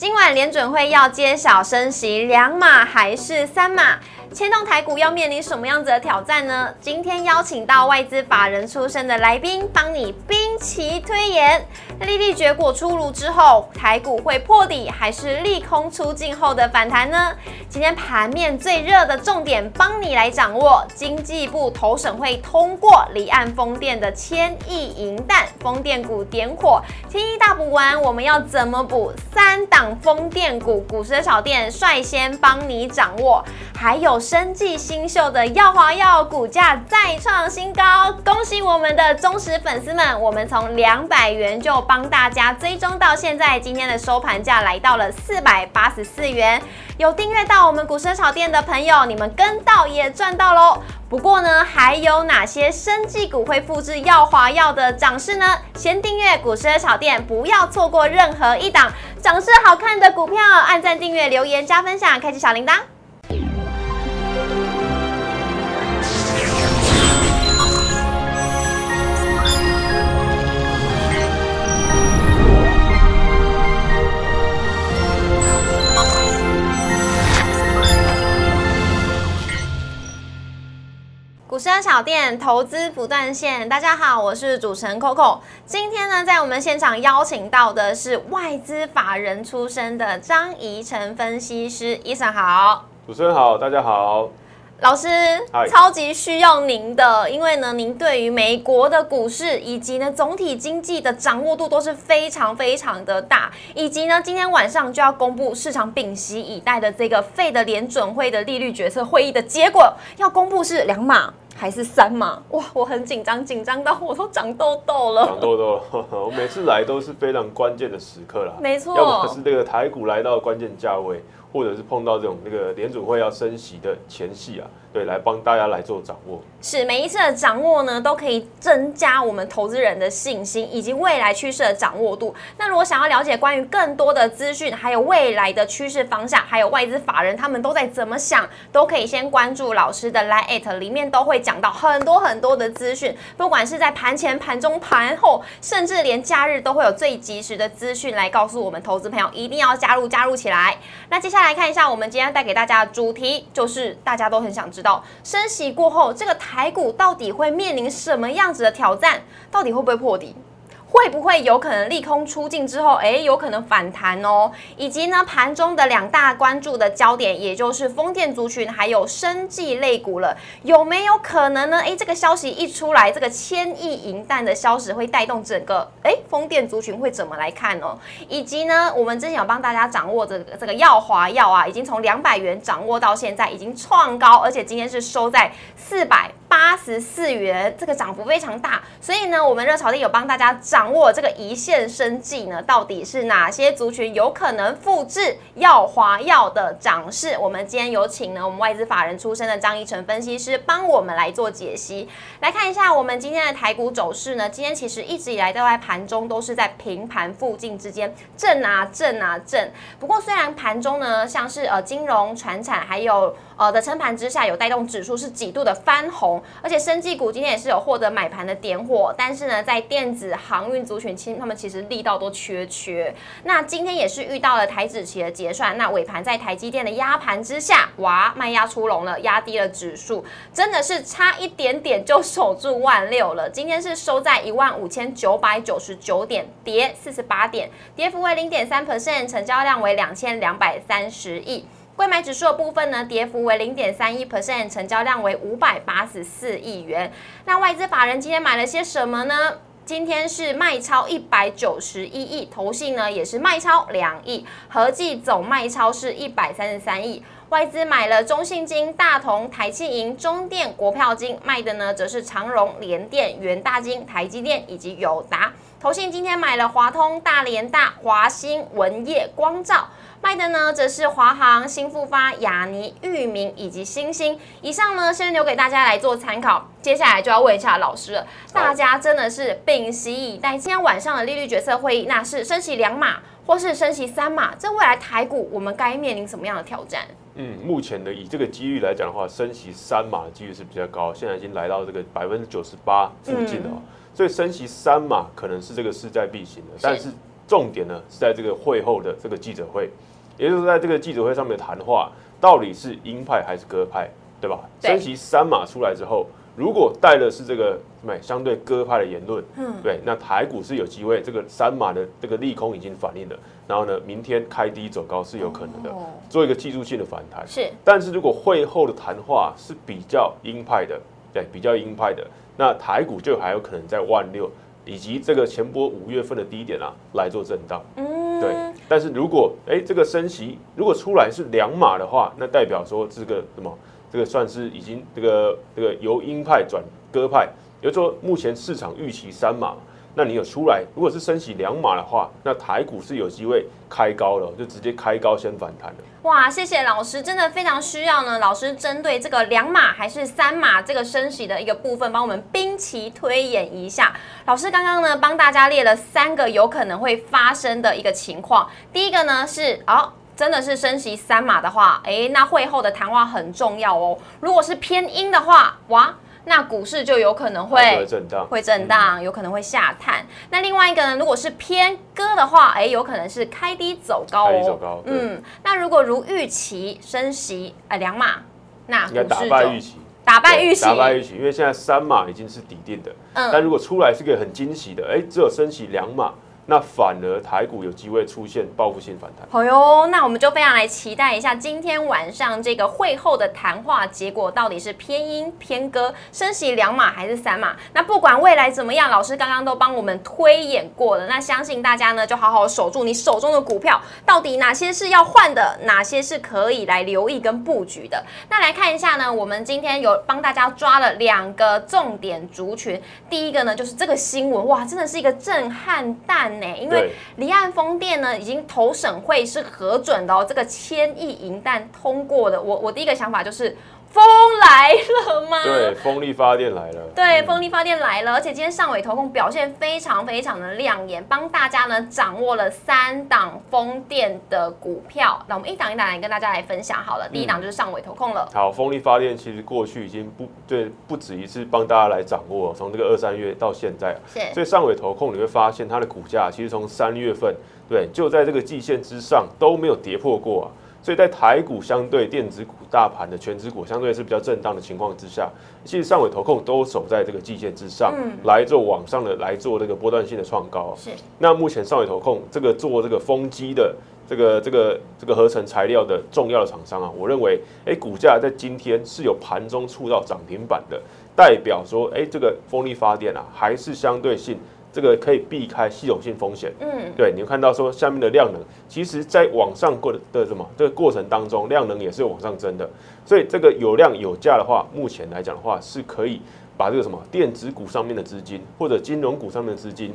今晚联准会要揭晓升息两码还是三码？牵动台股要面临什么样子的挑战呢？今天邀请到外资法人出身的来宾，帮你兵棋推演。利率结果出炉之后，台股会破底还是利空出尽后的反弹呢？今天盘面最热的重点，帮你来掌握。经济部投审会通过离岸风电的千亿银弹，风电股点火，千亿大补完，我们要怎么补？三档风电股，股市的小店率先帮你掌握，还有。生计新秀的耀华药股价再创新高，恭喜我们的忠实粉丝们！我们从两百元就帮大家追踪到现在，今天的收盘价来到了四百八十四元。有订阅到我们股神炒店的朋友，你们跟到也赚到喽！不过呢，还有哪些生技股会复制耀华药的涨势呢？先订阅股神炒店，不要错过任何一档涨势好看的股票。按赞、订阅、留言、加分享，开启小铃铛。股市小店投资不断线，大家好，我是主持人 Coco。今天呢，在我们现场邀请到的是外资法人出身的张怡晨分析师，医生好，主持人好，大家好。老师，超级需要您的，因为呢，您对于美国的股市以及呢总体经济的掌握度都是非常非常的大，以及呢今天晚上就要公布市场屏息以待的这个费的联准会的利率决策会议的结果，要公布是两码还是三嘛？哇，我很紧张，紧张到我都长痘痘了。长痘痘了，我每次来都是非常关键的时刻啦。没错，要么是这个台股来到关键价位。或者是碰到这种那个联准会要升息的前夕啊，对，来帮大家来做掌握。是每一次的掌握呢，都可以增加我们投资人的信心以及未来趋势的掌握度。那如果想要了解关于更多的资讯，还有未来的趋势方向，还有外资法人他们都在怎么想，都可以先关注老师的 Line 里面都会讲到很多很多的资讯。不管是在盘前、盘中、盘后，甚至连假日都会有最及时的资讯来告诉我们投资朋友，一定要加入加入起来。那接下来看一下，我们今天带给大家的主题，就是大家都很想知知道，升息过后，这个台股到底会面临什么样子的挑战？到底会不会破底？会不会有可能利空出尽之后，哎，有可能反弹哦？以及呢，盘中的两大关注的焦点，也就是风电族群还有生技类股了，有没有可能呢？哎，这个消息一出来，这个千亿银弹的消息会带动整个哎风电族群会怎么来看呢？以及呢，我们之前有帮大家掌握这个这个耀华药啊，已经从两百元掌握到现在已经创高，而且今天是收在四百八十四元，这个涨幅非常大。所以呢，我们热潮店有帮大家。掌握这个一线生计呢，到底是哪些族群有可能复制耀华药的涨势？我们今天有请呢，我们外资法人出身的张一成分析师帮我们来做解析。来看一下我们今天的台股走势呢，今天其实一直以来都在盘中都是在平盘附近之间震啊震啊震。不过虽然盘中呢，像是呃金融、船产还有呃的撑盘之下，有带动指数是几度的翻红，而且生技股今天也是有获得买盘的点火，但是呢，在电子航运族群，其他们其实力道都缺缺。那今天也是遇到了台指期的结算，那尾盘在台积电的压盘之下，哇，卖压出笼了，压低了指数，真的是差一点点就守住万六了。今天是收在一万五千九百九十九点，跌四十八点，跌幅为零点三 percent，成交量为两千两百三十亿。贵买指数的部分呢，跌幅为零点三一 percent，成交量为五百八十四亿元。那外资法人今天买了些什么呢？今天是卖超一百九十一亿，投信呢也是卖超两亿，合计总卖超是一百三十三亿。外资买了中信金、大同、台气银、中电、国票金，卖的呢则是长荣、联电、元大金、台积电以及友达。投信今天买了华通、大连大、华兴、文业、光照。卖的呢，则是华航、新复发、雅尼、域名以及星星。以上呢，先留给大家来做参考。接下来就要问一下老师了，大家真的是屏息以待今天晚上的利率决策会议，那是升息两码，或是升息三码？这未来台股我们该面临什么样的挑战？嗯，目前的以这个几率来讲的话，升息三码的几率是比较高，现在已经来到这个百分之九十八附近了。所以升息三码可能是这个势在必行的，但是。重点呢是在这个会后的这个记者会，也就是在这个记者会上面的谈话，到底是鹰派还是鸽派，对吧？升息三码出来之后，如果带的是这个什么相对鸽派的言论，嗯对，那台股是有机会，这个三码的这个利空已经反映了，然后呢，明天开低走高是有可能的，哦做一个技术性的反弹。是但是如果会后的谈话是比较鹰派的，对，比较鹰派的，那台股就还有可能在万六以及这个前波五月份的低点啊来做震荡。嗯对，但是如果哎这个升息如果出来是两码的话，那代表说这个什么，这个算是已经这个这个由鹰派转鸽派，也就是说目前市场预期三码。那你有出来，如果是升息两码的话，那台股是有机会开高了，就直接开高先反弹的。哇，谢谢老师，真的非常需要呢。老师针对这个两码还是三码这个升息的一个部分，帮我们兵棋推演一下。老师刚刚呢帮大家列了三个有可能会发生的一个情况。第一个呢是哦。真的是升息三码的话，诶，那会后的谈话很重要哦。如果是偏阴的话，哇，那股市就有可能会震荡，会震荡，有可能会下探。那另外一个呢，如果是偏割的话，哎，有可能是开低走高开低走哦。高嗯，那如果如预期升息，呃，两码，那应该打股市就败预期，打败预期，打败预期，因为现在三码已经是底定的，嗯。但嗯，如果出来是个很惊喜的，哎，只有升息两码，那反而台股有机会出现报复性反弹。好哟，那我们就非常来期待一下今天晚上这个会后的谈话结果到底是偏阴偏鸽，升息两码还是三码？那不管未来怎么样，老师刚刚都帮我们推演过了。那相信大家呢就好好守住你手中的股票，到底哪些是要换的，哪些是可以来留意跟布局的。那来看一下呢，我们今天有帮大家抓了两个重点族群。第一个呢就是这个新闻，哇，真的是一个震撼弹呢，因为离岸风电呢，已经投审会是核准的哦，这个千亿银弹通过的。我我第一个想法就是风来了吗？对，风力发电来了。对，嗯风力发电来了，而且今天上尾投控表现非常非常的亮眼，帮大家呢掌握了三档风电的股票。那我们一档一档来跟大家来分享好了。第一档就是上尾投控了，好，风力发电其实过去已经不对，不止一次帮大家来掌握，从这个二三月到现在所以上尾投控你会发现它的股价其实从三月份对就在这个季线之上都没有跌破过啊，所以在台股相对电子股大盘的全指股相对是比较震荡的情况之下，其实上尾投控都守在这个季线之上，嗯来做往上的来做这个波段性的创高啊。是那目前上尾投控这个做这个风机的这个这个这个合成材料的重要的厂商啊，我认为，哎，股价在今天是有盘中触到涨停板的，代表说，哎，这个风力发电啊，还是相对性这个可以避开系统性风险。嗯。对，你会看到说下面的量能，其实在往上过的的什么这个过程当中，量能也是往上增的，所以这个有量有价的话，目前来讲的话，是可以把这个什么电子股上面的资金或者金融股上面的资金，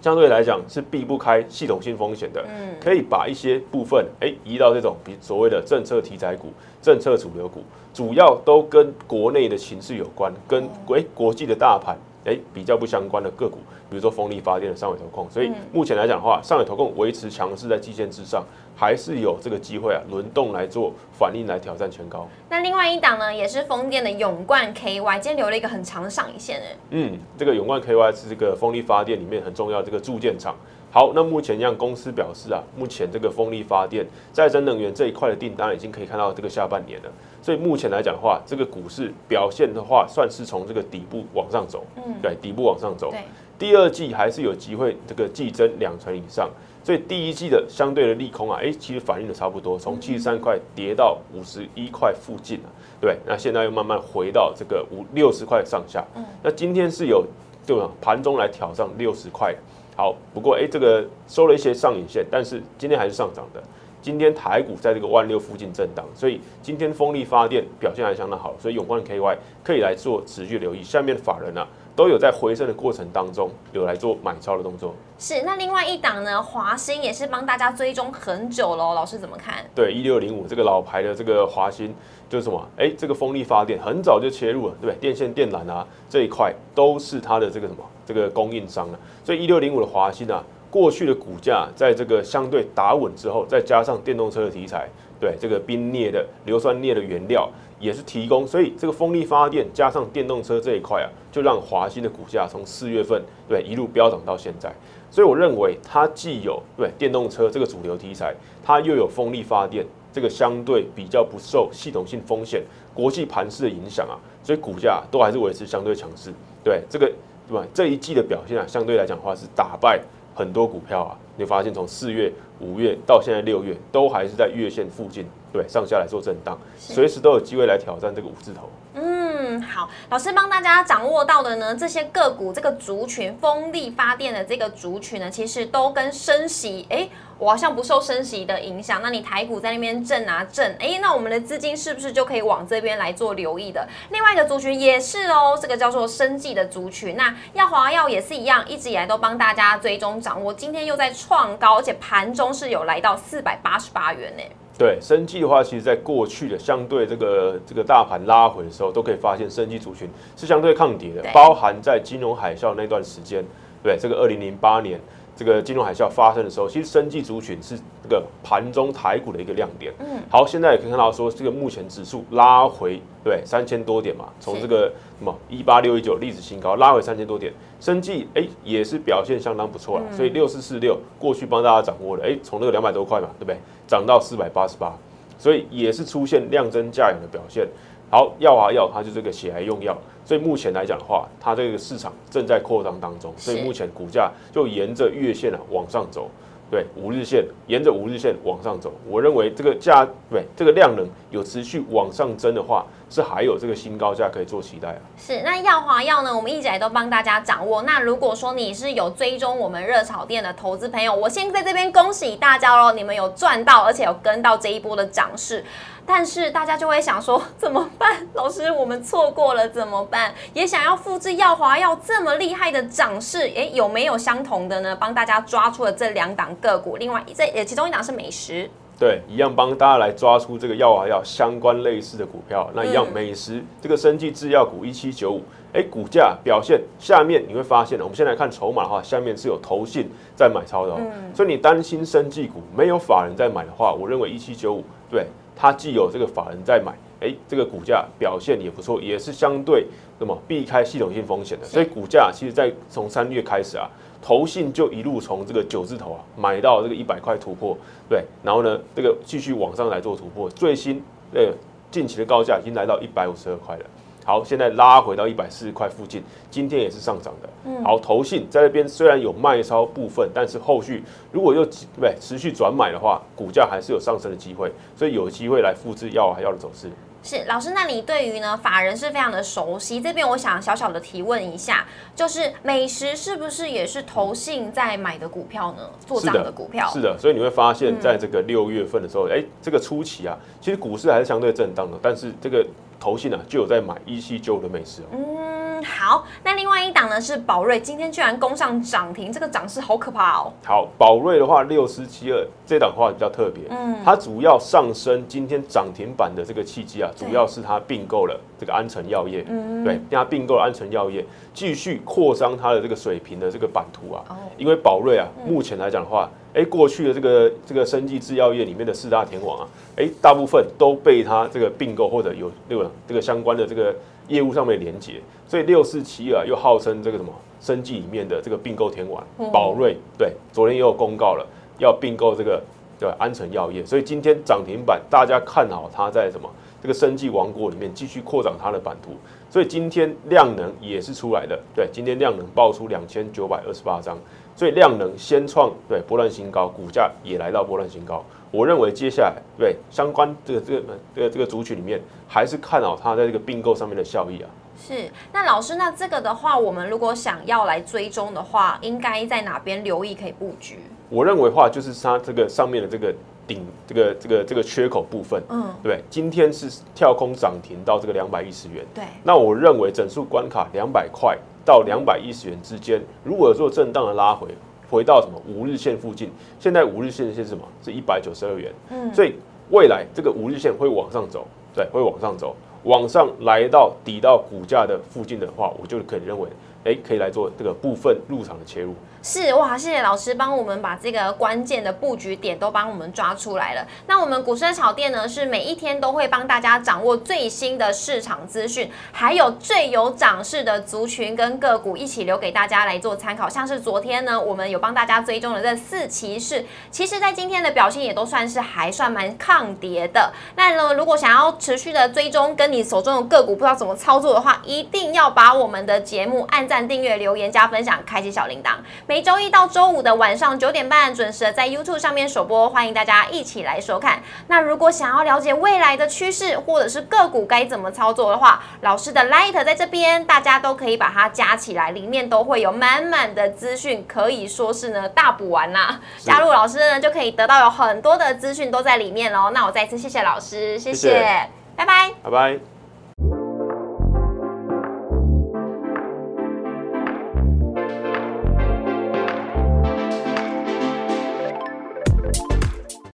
相对来讲是避不开系统性风险的，嗯。可以把一些部分哎移到这种比所谓的政策题材股、政策主流股，主要都跟国内的形势有关，跟国国际的大盘哎比较不相关的个股，比如说风力发电的上尾投控。所以嗯目前来讲的话，上尾投控维持强势在季线之上，还是有这个机会啊轮动来做反应来挑战前高。那另外一档呢，也是风电的永冠 KY，今天留了一个很长的上影线哎。嗯，这个永冠 KY 是这个风力发电里面很重要的这个铸件厂。好，那目前让公司表示啊，目前这个风力发电再生能源这一块的订单已经可以看到这个下半年了。所以目前来讲的话，这个股市表现的话，算是从这个底部往上走，嗯，对，底部往上走。对，第二季还是有机会这个季增两成以上，所以第一季的相对的利空啊，哎，其实反映的差不多，从七十三块跌到五十一块附近啊，对，那现在又慢慢回到这个五六十块上下，嗯那今天是有对吧？盘中来挑上六十块，好，不过哎，这个收了一些上影线，但是今天还是上涨的。今天台股在这个万六附近震荡，所以今天风力发电表现还相当好，所以永冠 KY 可以来做持续留意。下面法人啊，都有在回升的过程当中有来做买超的动作。是。那另外一档呢，华兴也是帮大家追踪很久喽，老师怎么看？对，一六零五这个老牌的这个华兴就是什么？哎，这个风力发电很早就切入了，对不对？电线电缆啊这一块都是它的这个什么这个供应商了。所以一六零五的华兴啊，过去的股价在这个相对打稳之后，再加上电动车的题材，对这个冰镍的硫酸镍的原料也是提供，所以这个风力发电加上电动车这一块啊，就让华兴的股价从四月份对一路飙涨到现在。所以我认为它既有对电动车这个主流题材，它又有风力发电这个相对比较不受系统性风险、国际盘势的影响啊，所以股价都还是维持相对强势。对这个对吧？这一季的表现啊，相对来讲的话是打败很多股票啊。你发现从四月、五月到现在六月，都还是在月线附近，对上下来做震荡，随时都有机会来挑战这个五字头。嗯，嗯好，老师帮大家掌握到的呢，这些个股这个族群，风力发电的这个族群呢，其实都跟升息，哎，我好像不受升息的影响。那你台股在那边震啊震，哎，那我们的资金是不是就可以往这边来做留意的？另外一个族群也是哦，这个叫做生计的族群。那耀华药也是一样，一直以来都帮大家追踪掌握，今天又在创高，而且盘中是有来到四百八十八元呢。对，生技的话，其实在过去的相对这个这个大盘拉回的时候，都可以发现生技族群是相对抗跌的，包含在金融海啸那段时间，对，这个二零零八年。这个金融海啸发生的时候，其实生技族群是这个盘中台股的一个亮点。嗯，好，现在也可以看到说，这个目前指数拉回对三千多点嘛，从这个什么一八六一九历史新高拉回三千多点，生技哎也是表现相当不错了。所以六四四六过去帮大家掌握了，哎，从那个两百多块嘛，对不对？涨到四百八十八，所以也是出现量增价勇的表现。好，药啊药，它就这个血癌用药，所以目前来讲的话，它这个市场正在扩张当中，所以目前股价就沿着月线啊往上走，对，五日线沿着五日线往上走，我认为这个价对这个量能有持续往上增的话。是还有这个新高价可以做期待啊。是，那耀华药呢？我们一直来都帮大家掌握。那如果说你是有追踪我们热炒店的投资朋友，我先在这边恭喜大家喽，你们有赚到，而且有跟到这一波的涨势。但是大家就会想说，怎么办？老师，我们错过了怎么办？也想要复制耀华药这么厉害的涨势，诶，有没有相同的呢？帮大家抓出了这两档个股，另外这也其中一档是美食。对，一样帮大家来抓出这个药华药相关类似的股票。那一样美食这个生技制药股一七九五，哎，股价表现下面你会发现，我们先来看筹码的话，下面是有投信在买超的哦。所以你担心生技股没有法人在买的话，我认为一七九五对它既有这个法人在买，哎，这个股价表现也不错，也是相对那么避开系统性风险的。所以股价其实在从三月开始啊。投信就一路从这个九字头啊买到这个一百块突破，对，然后呢，这个继续往上来做突破，最新呃近期的高价已经来到一百五十二块了。好，现在拉回到一百四十块附近，今天也是上涨的。嗯好，投信在那边虽然有卖超部分，但是后续如果又对持续转买的话，股价还是有上升的机会，所以有机会来复制要还要的走势。是老师，那你对于呢法人是非常的熟悉。这边我想小小的提问一下，就是美食是不是也是投信在买的股票呢？做涨的股票是的，所以你会发现在这个六月份的时候，哎，这个初期啊，其实股市还是相对震荡的，但是这个投信啊就有在买一七九的美食哦。好，那另外一档呢是宝瑞，今天居然攻上涨停，这个涨势好可怕哦。好，宝瑞的话六四七二这档话比较特别，嗯，它主要上升今天涨停板的这个契机啊，主要是它并购了这个安诚药业，嗯，对，它并购了安诚药业，继续扩张它的这个水平的这个版图啊。哦，因为宝瑞啊，目前来讲的话，哎，过去的这个这个生技制药业里面的四大天王啊，哎，大部分都被它这个并购或者有这个这个相关的这个。业务上面连接，所以六四七啊又号称这个什么生技里面的这个并购天王宝瑞，对，昨天也有公告了要并购这个对安诚药业，所以今天涨停板，大家看好它在什么这个生技王国里面继续扩展它的版图，所以今天量能也是出来的，对，今天量能爆出两千九百二十八张，所以量能先创对波段新高，股价也来到波段新高。我认为接下来对相关这个这个这个这个族群里面，还是看好它在这个并购上面的效益啊。是，那老师，那这个的话，我们如果想要来追踪的话，应该在哪边留意可以布局？我认为话就是它这个上面的这个顶这个这个这个缺口部分，嗯，对，今天是跳空涨停到这个两百一十元，对，那我认为整数关卡两百块到两百一十元之间，如果有做震荡的拉回。回到什么五日线附近？现在五日线是什么？是一百九十二元。嗯，所以未来这个五日线会往上走，对，会往上走，往上来到抵到股价的附近的话，我就可以认为哎，可以来做这个部分入场的切入。是哇，谢谢老师帮我们把这个关键的布局点都帮我们抓出来了。那我们股市炒店呢，是每一天都会帮大家掌握最新的市场资讯，还有最有涨势的族群跟个股一起留给大家来做参考。像是昨天呢，我们有帮大家追踪了这四骑士，其实在今天的表现也都算是还算蛮抗跌的。那呢，如果想要持续的追踪跟你手中的个股不知道怎么操作的话，一定要把我们的节目按赞、订阅、留言、加分享、开启小铃铛。每周一到周五的晚上九点半准时在 YouTube 上面首播，欢迎大家一起来收看。那如果想要了解未来的趋势或者是个股该怎么操作的话，老师的 Light 在这边，大家都可以把它加起来，里面都会有满满的资讯，可以说是呢大补完啦。加入老师呢就可以得到有很多的资讯都在里面喽。那我再次谢谢老师，谢谢，拜拜，拜拜。